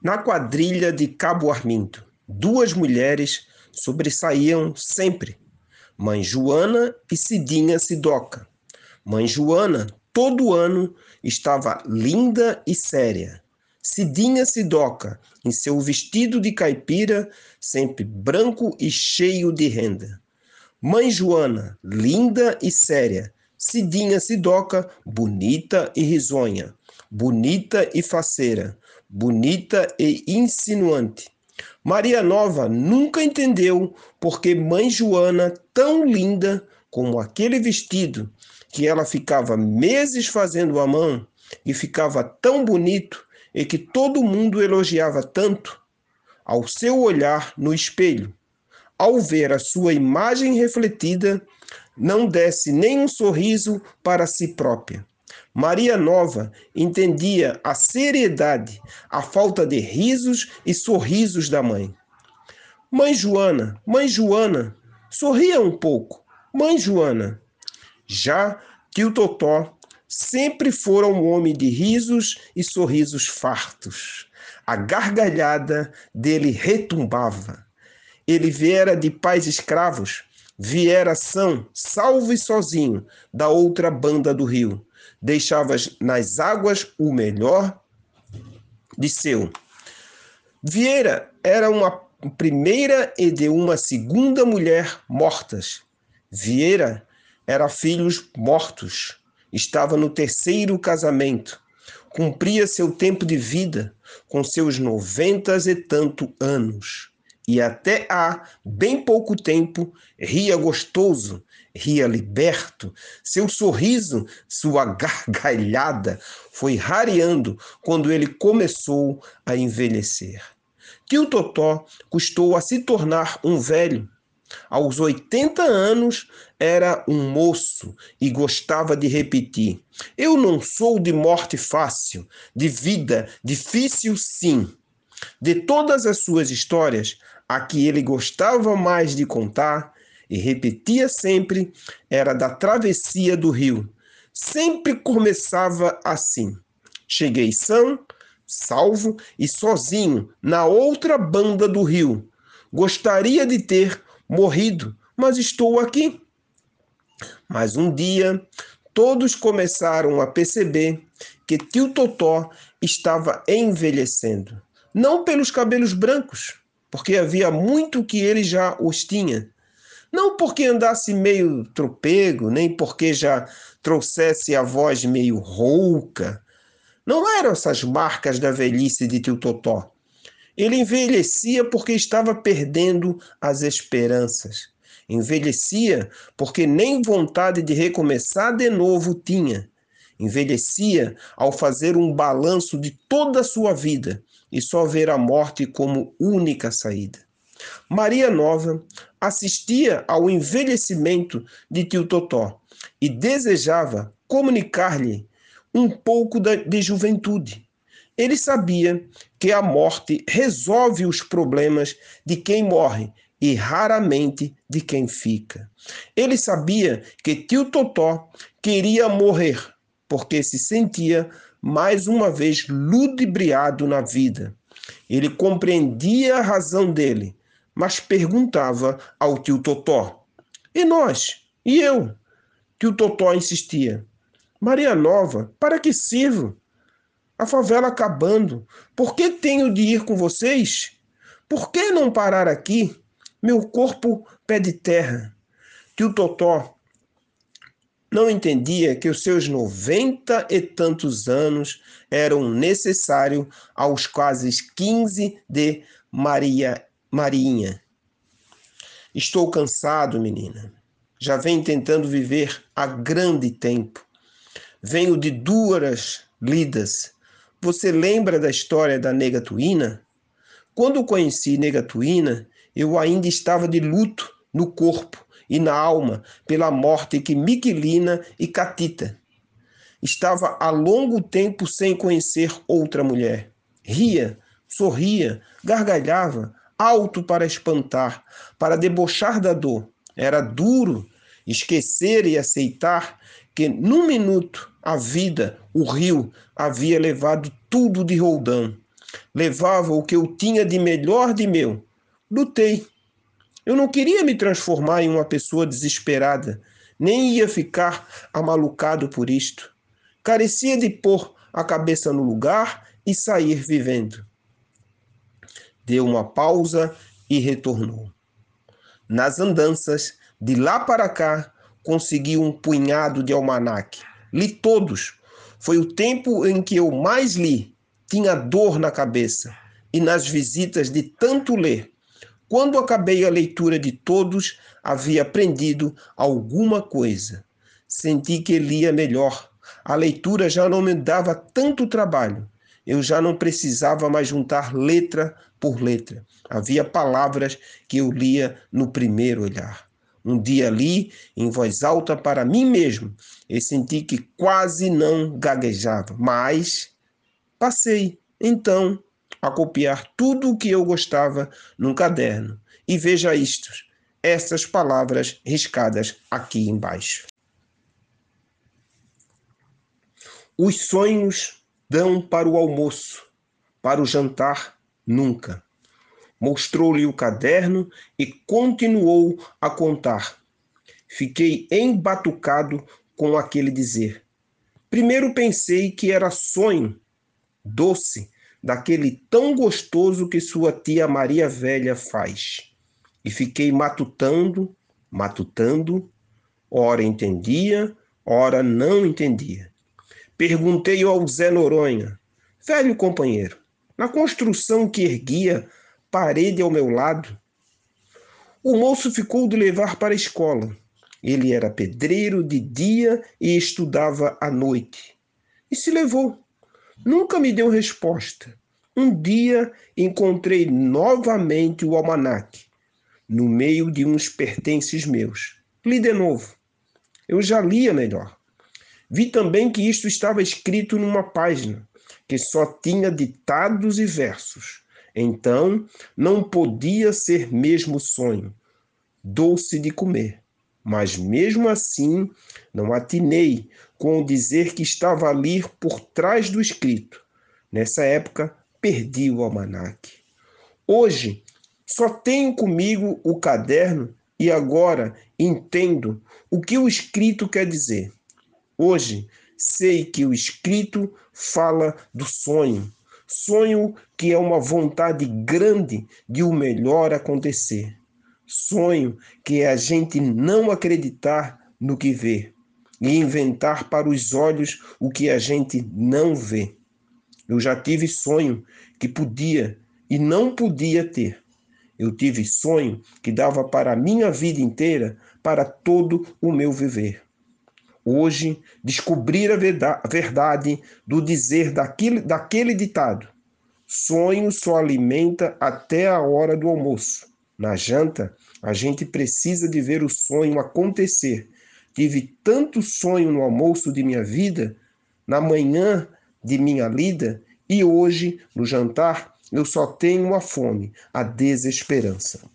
Na quadrilha de Cabo Armindo, duas mulheres sobressaíam sempre: Mãe Joana e Cidinha Sidoca. Mãe Joana, todo ano, estava linda e séria. Cidinha Sidoca, em seu vestido de caipira, sempre branco e cheio de renda. Mãe Joana, linda e séria. Cidinha Sidoca, bonita e risonha. Bonita e faceira. Bonita e insinuante. Maria Nova nunca entendeu porque Mãe Joana, tão linda como aquele vestido, que ela ficava meses fazendo a mão e ficava tão bonito e que todo mundo elogiava tanto, ao seu olhar no espelho, ao ver a sua imagem refletida, não desse nem um sorriso para si própria. Maria Nova entendia a seriedade, a falta de risos e sorrisos da mãe. Mãe Joana, mãe Joana, sorria um pouco. Mãe Joana. Já tio Totó sempre fora um homem de risos e sorrisos fartos. A gargalhada dele retumbava. Ele viera de pais escravos, viera são, salvo e sozinho, da outra banda do rio. Deixava nas águas o melhor de seu. Vieira era uma primeira e de uma segunda mulher mortas. Vieira era filhos mortos Estava no terceiro casamento. Cumpria seu tempo de vida com seus noventas e tanto anos. E até há bem pouco tempo ria gostoso, ria liberto. Seu sorriso, sua gargalhada foi rareando quando ele começou a envelhecer. Tio Totó custou a se tornar um velho aos 80 anos, era um moço e gostava de repetir: Eu não sou de morte fácil, de vida difícil, sim. De todas as suas histórias, a que ele gostava mais de contar e repetia sempre era da travessia do rio. Sempre começava assim: Cheguei são, salvo e sozinho na outra banda do rio. Gostaria de ter morrido, mas estou aqui. Mas um dia, todos começaram a perceber que tio Totó estava envelhecendo. Não pelos cabelos brancos, porque havia muito que ele já os tinha. Não porque andasse meio tropego, nem porque já trouxesse a voz meio rouca. Não eram essas marcas da velhice de tio Totó. Ele envelhecia porque estava perdendo as esperanças. Envelhecia porque nem vontade de recomeçar de novo tinha. Envelhecia ao fazer um balanço de toda a sua vida e só ver a morte como única saída. Maria Nova assistia ao envelhecimento de tio Totó e desejava comunicar-lhe um pouco de juventude ele sabia que a morte resolve os problemas de quem morre e raramente de quem fica. Ele sabia que tio Totó queria morrer porque se sentia mais uma vez ludibriado na vida. Ele compreendia a razão dele, mas perguntava ao tio Totó: E nós? E eu? Tio Totó insistia: Maria Nova, para que sirvo? a favela acabando. Por que tenho de ir com vocês? Por que não parar aqui? Meu corpo pede terra. Tio Totó não entendia que os seus noventa e tantos anos eram necessários aos quase quinze de Maria Marinha. Estou cansado, menina. Já venho tentando viver há grande tempo. Venho de duras lidas você lembra da história da nega Tuína? Quando conheci nega Tuína, eu ainda estava de luto no corpo e na alma pela morte que Miquelina e Catita. Estava há longo tempo sem conhecer outra mulher. Ria, sorria, gargalhava, alto para espantar, para debochar da dor. Era duro esquecer e aceitar que num minuto a vida, o rio, havia levado tudo de Roldão. Levava o que eu tinha de melhor de meu. Lutei. Eu não queria me transformar em uma pessoa desesperada, nem ia ficar amalucado por isto. Carecia de pôr a cabeça no lugar e sair vivendo. Deu uma pausa e retornou. Nas andanças, de lá para cá, consegui um punhado de almanaque. Li todos. Foi o tempo em que eu mais li. Tinha dor na cabeça e nas visitas de tanto ler. Quando acabei a leitura de todos, havia aprendido alguma coisa. Senti que lia melhor. A leitura já não me dava tanto trabalho. Eu já não precisava mais juntar letra por letra. Havia palavras que eu lia no primeiro olhar. Um dia li em voz alta para mim mesmo e senti que quase não gaguejava, mas passei então a copiar tudo o que eu gostava num caderno. E veja isto, essas palavras riscadas aqui embaixo. Os sonhos dão para o almoço, para o jantar, nunca mostrou-lhe o caderno e continuou a contar. Fiquei embatucado com aquele dizer. Primeiro pensei que era sonho, doce, daquele tão gostoso que sua tia Maria Velha faz. E fiquei matutando, matutando, ora entendia, ora não entendia. Perguntei ao Zé Noronha, velho companheiro, na construção que erguia parede ao meu lado. O moço ficou de levar para a escola. Ele era pedreiro de dia e estudava à noite. E se levou. Nunca me deu resposta. Um dia encontrei novamente o almanaque, no meio de uns pertences meus. Li de novo. Eu já lia melhor. Vi também que isto estava escrito numa página, que só tinha ditados e versos. Então, não podia ser mesmo sonho, doce de comer. Mas mesmo assim, não atinei com o dizer que estava ali por trás do escrito. Nessa época, perdi o almanaque. Hoje, só tenho comigo o caderno e agora entendo o que o escrito quer dizer. Hoje, sei que o escrito fala do sonho, Sonho que é uma vontade grande de o melhor acontecer. Sonho que é a gente não acreditar no que vê e inventar para os olhos o que a gente não vê. Eu já tive sonho que podia e não podia ter. Eu tive sonho que dava para a minha vida inteira, para todo o meu viver. Hoje, descobrir a verdade do dizer daquele, daquele ditado. Sonho só alimenta até a hora do almoço. Na janta, a gente precisa de ver o sonho acontecer. Tive tanto sonho no almoço de minha vida, na manhã de minha lida, e hoje, no jantar, eu só tenho a fome, a desesperança.